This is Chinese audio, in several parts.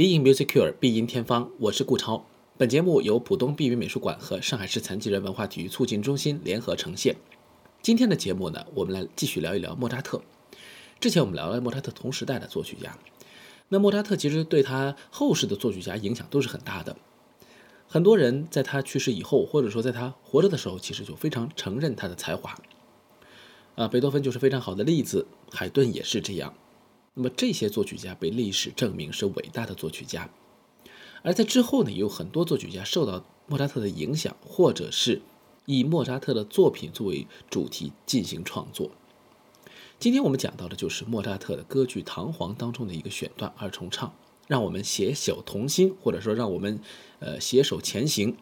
必应 Music Cure，必赢天方，我是顾超。本节目由浦东碧云美术馆和上海市残疾人文化体育促进中心联合呈现。今天的节目呢，我们来继续聊一聊莫扎特。之前我们聊了莫扎特同时代的作曲家，那莫扎特其实对他后世的作曲家影响都是很大的。很多人在他去世以后，或者说在他活着的时候，其实就非常承认他的才华。啊，贝多芬就是非常好的例子，海顿也是这样。那么这些作曲家被历史证明是伟大的作曲家，而在之后呢，也有很多作曲家受到莫扎特的影响，或者是以莫扎特的作品作为主题进行创作。今天我们讲到的就是莫扎特的歌剧《唐璜》当中的一个选段二重唱，让我们携手同心，或者说让我们呃携手前行。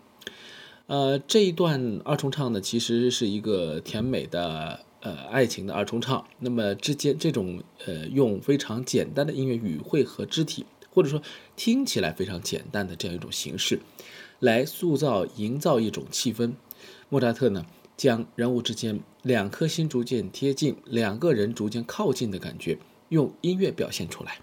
呃，这一段二重唱呢，其实是一个甜美的。呃，爱情的二重唱，那么之间这种呃，用非常简单的音乐语汇和肢体，或者说听起来非常简单的这样一种形式，来塑造、营造一种气氛。莫扎特呢，将人物之间两颗心逐渐贴近，两个人逐渐靠近的感觉，用音乐表现出来。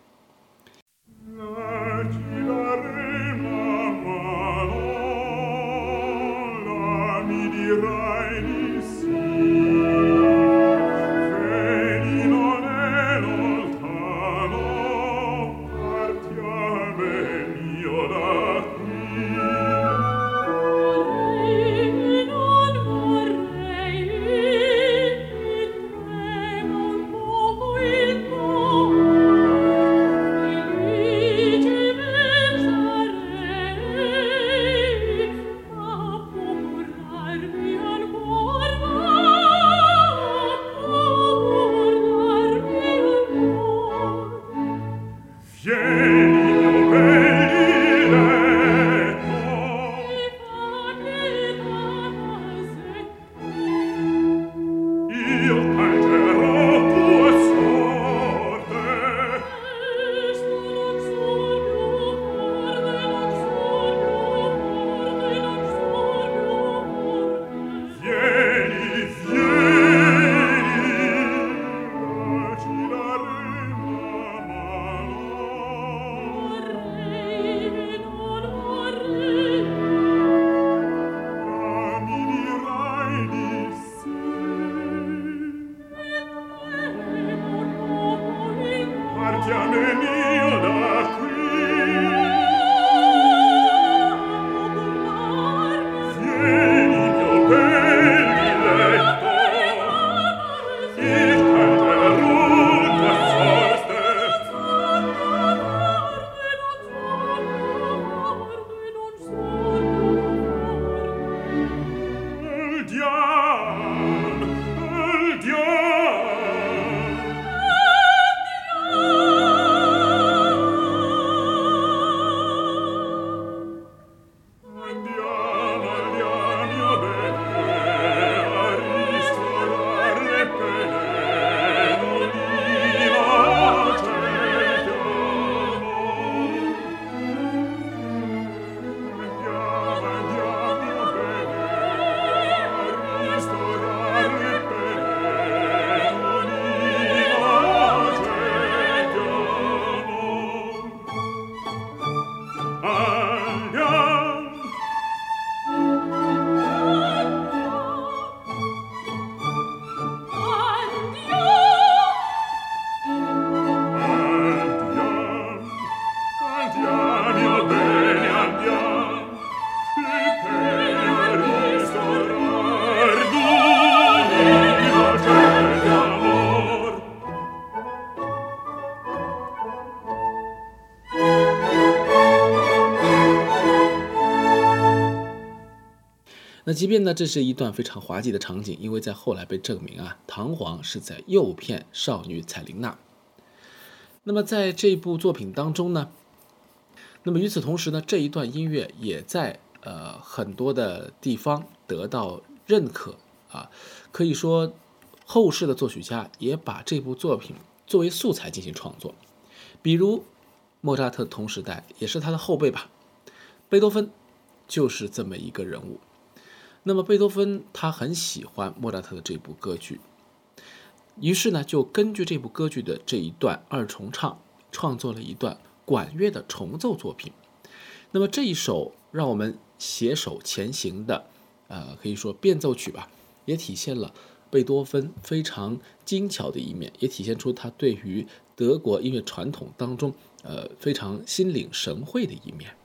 那即便呢，这是一段非常滑稽的场景，因为在后来被证明啊，唐璜是在诱骗少女彩琳娜。那么在这部作品当中呢，那么与此同时呢，这一段音乐也在呃很多的地方得到认可啊，可以说后世的作曲家也把这部作品作为素材进行创作，比如莫扎特同时代也是他的后辈吧，贝多芬就是这么一个人物。那么贝多芬他很喜欢莫扎特的这部歌剧，于是呢就根据这部歌剧的这一段二重唱，创作了一段管乐的重奏作品。那么这一首让我们携手前行的，呃，可以说变奏曲吧，也体现了贝多芬非常精巧的一面，也体现出他对于德国音乐传统当中，呃，非常心领神会的一面。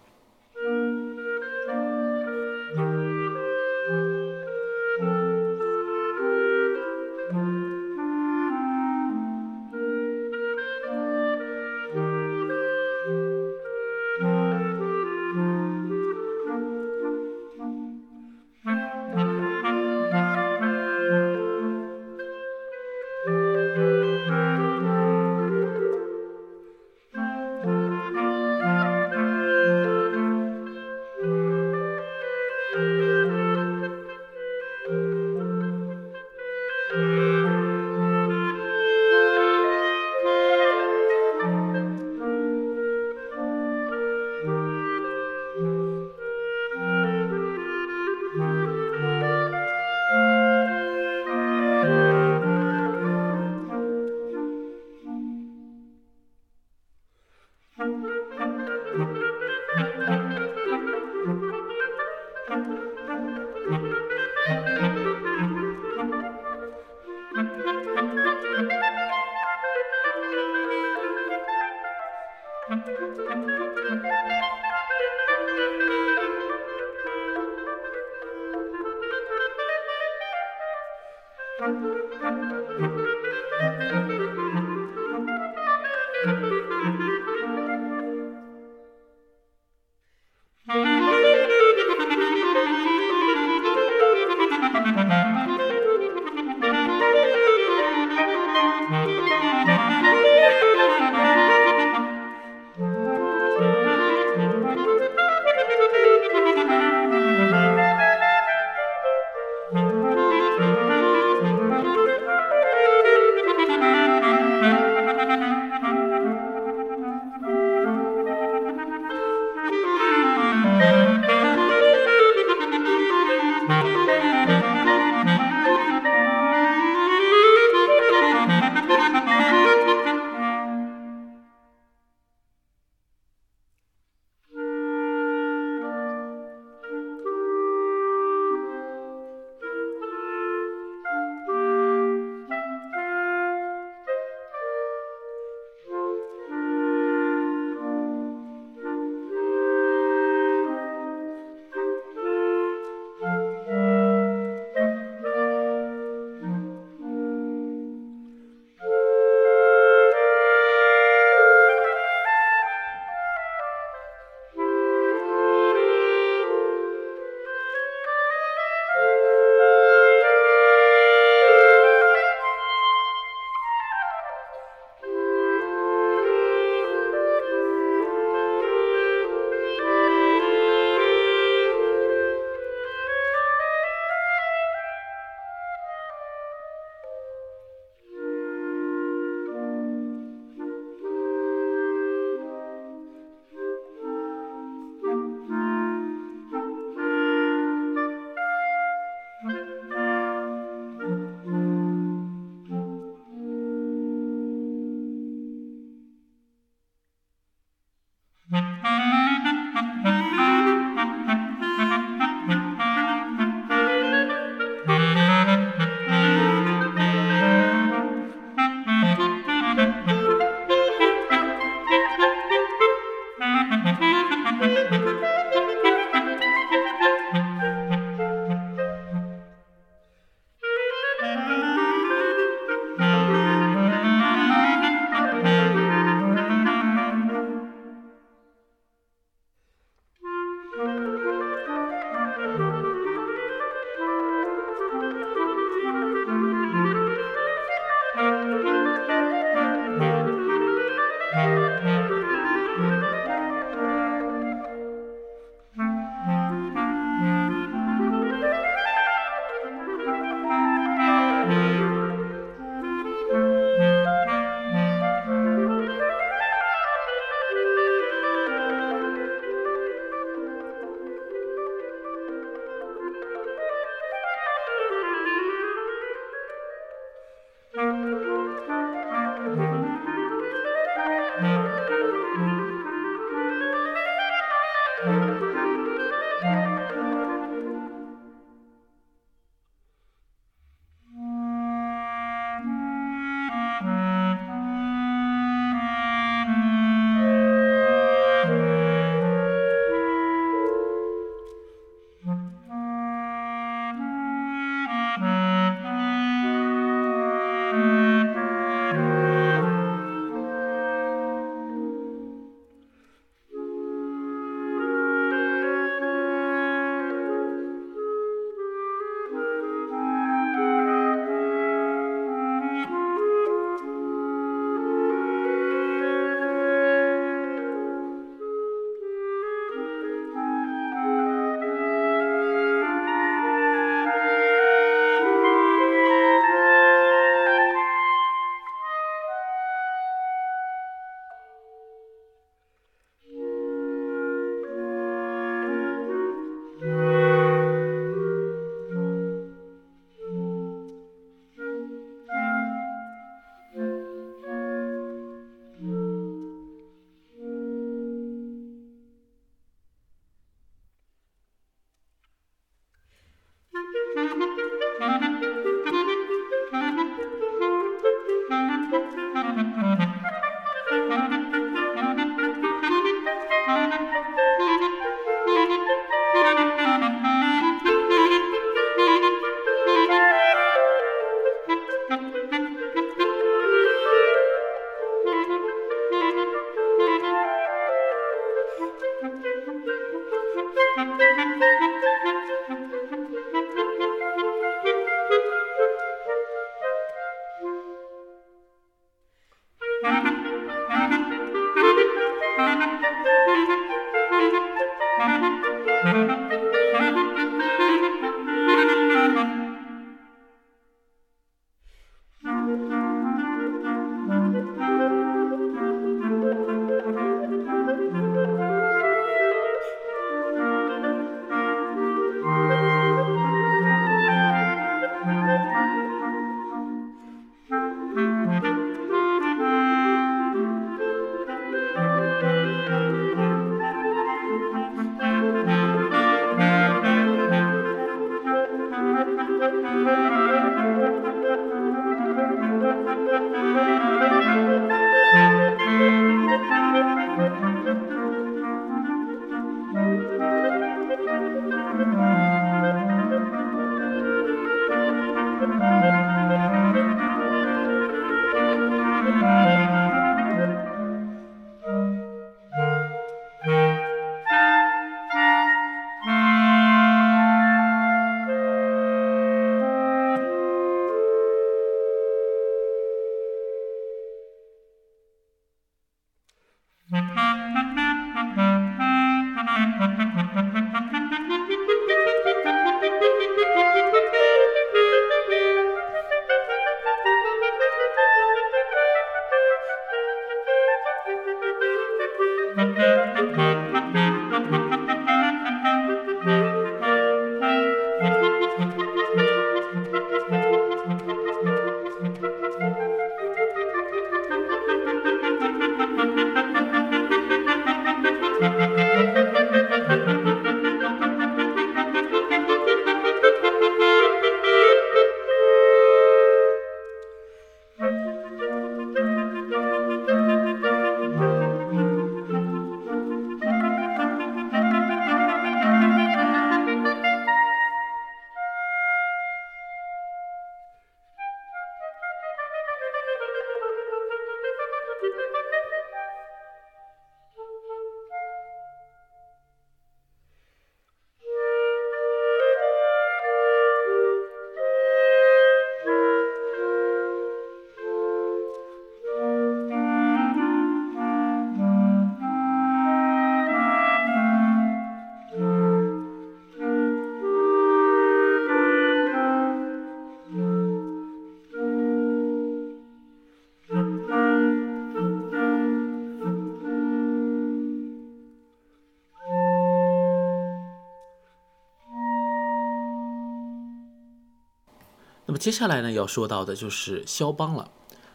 接下来呢，要说到的就是肖邦了。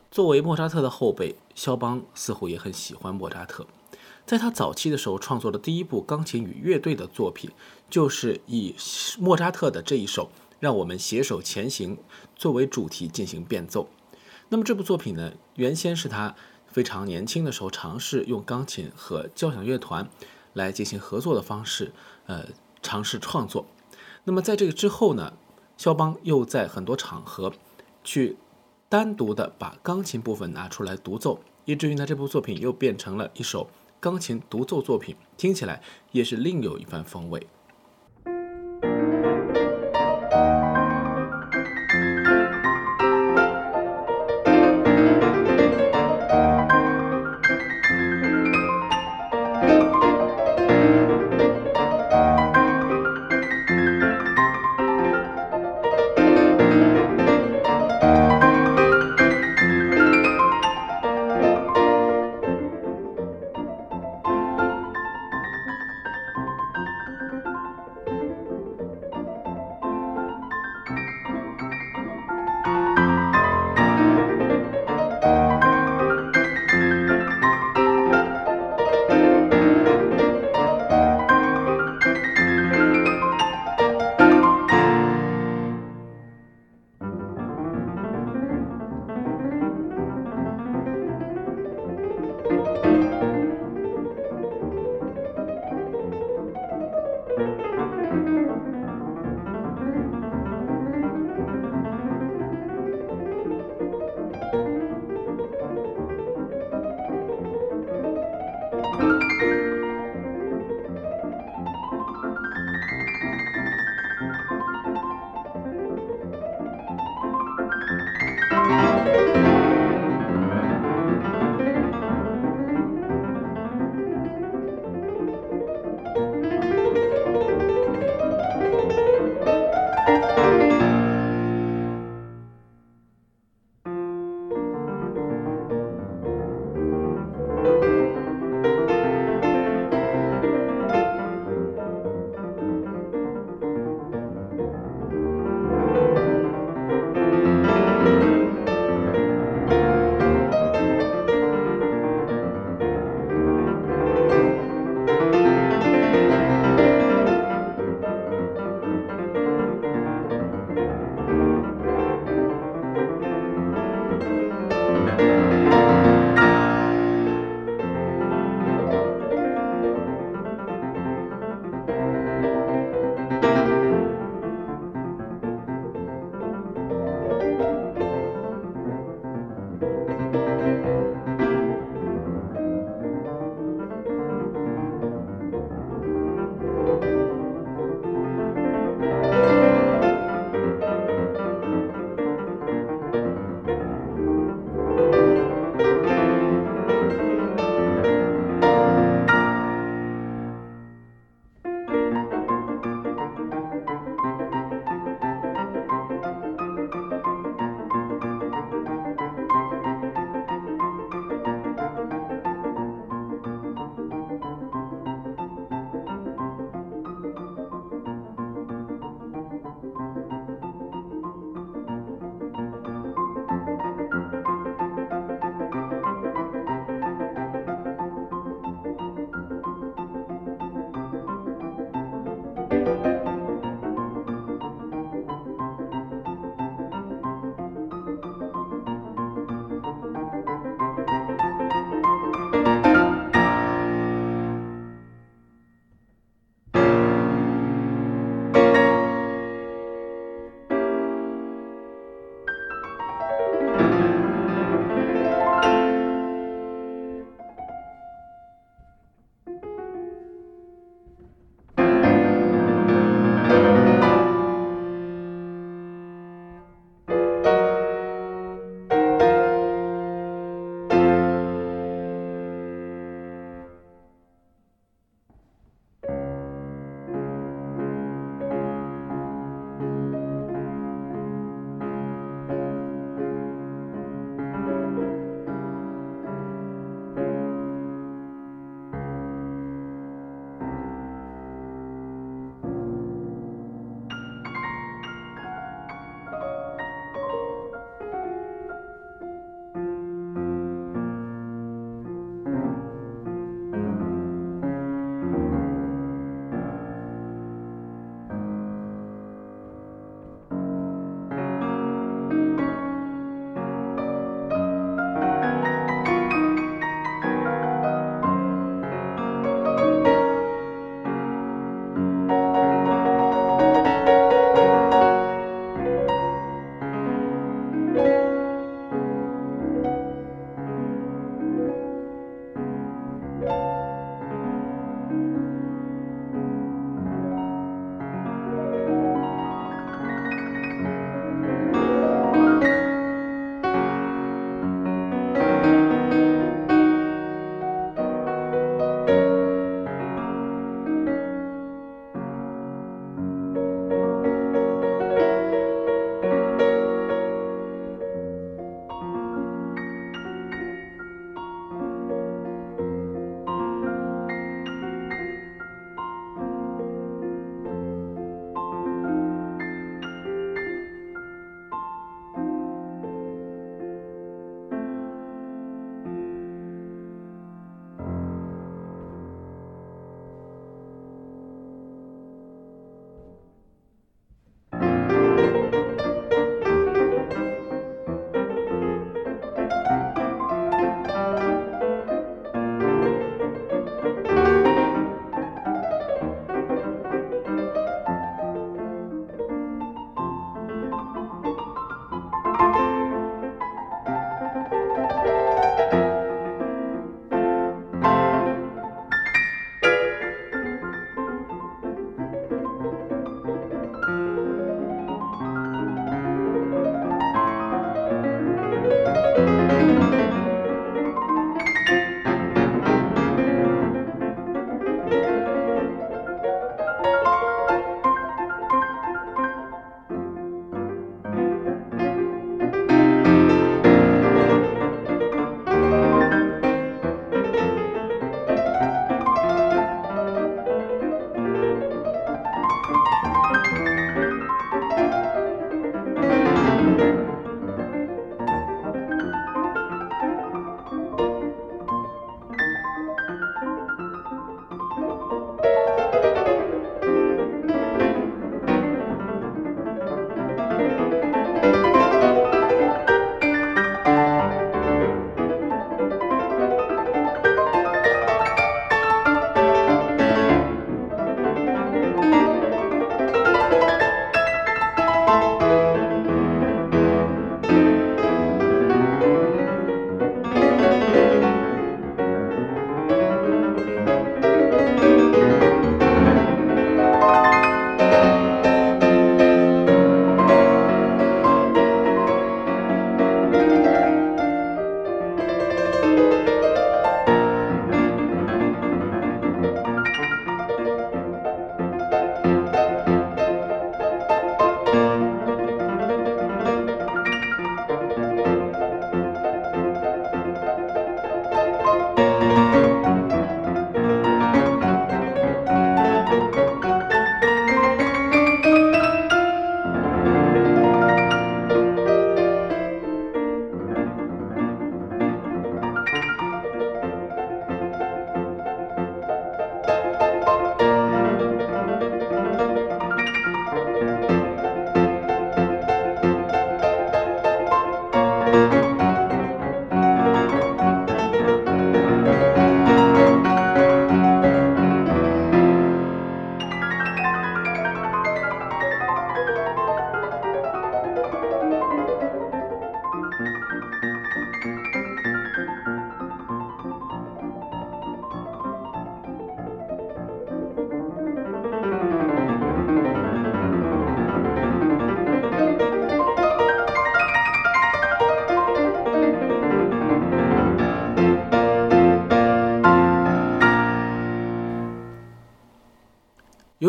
作为莫扎特的后辈，肖邦似乎也很喜欢莫扎特。在他早期的时候，创作的第一部钢琴与乐队的作品，就是以莫扎特的这一首《让我们携手前行》作为主题进行变奏。那么这部作品呢，原先是他非常年轻的时候尝试用钢琴和交响乐团来进行合作的方式，呃，尝试创作。那么在这个之后呢？肖邦又在很多场合去单独的把钢琴部分拿出来独奏，以至于呢这部作品又变成了一首钢琴独奏作品，听起来也是另有一番风味。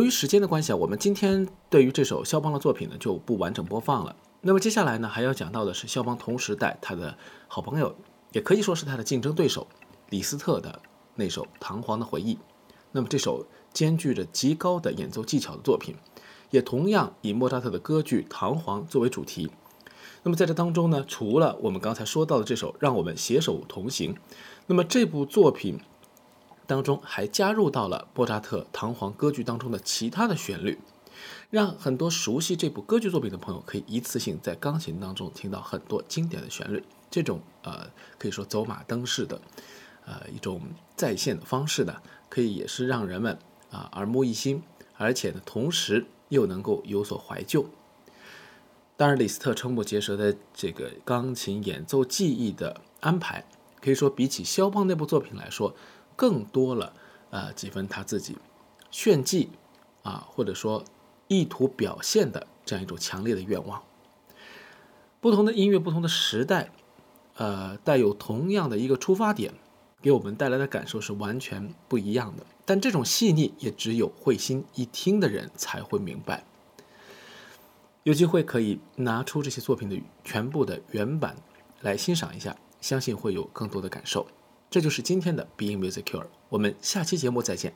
于时间的关系啊，我们今天对于这首肖邦的作品呢就不完整播放了。那么接下来呢，还要讲到的是肖邦同时代他的好朋友，也可以说是他的竞争对手李斯特的那首《唐璜的回忆》。那么这首兼具着极高的演奏技巧的作品，也同样以莫扎特的歌剧《唐璜》作为主题。那么在这当中呢，除了我们刚才说到的这首《让我们携手同行》，那么这部作品当中还加入到了莫扎特《唐璜》歌剧当中的其他的旋律，让很多熟悉这部歌剧作品的朋友可以一次性在钢琴当中听到很多经典的旋律。这种呃可以说走马灯式的呃一种再现的方式呢，可以也是让人们啊耳目一新，而且呢同时又能够有所怀旧。当然，李斯特瞠目结舌的这个钢琴演奏技艺的安排，可以说比起肖邦那部作品来说，更多了呃几分他自己炫技啊，或者说意图表现的这样一种强烈的愿望。不同的音乐，不同的时代，呃，带有同样的一个出发点，给我们带来的感受是完全不一样的。但这种细腻，也只有会心一听的人才会明白。有机会可以拿出这些作品的全部的原版来欣赏一下，相信会有更多的感受。这就是今天的 Being Music Cure，我们下期节目再见。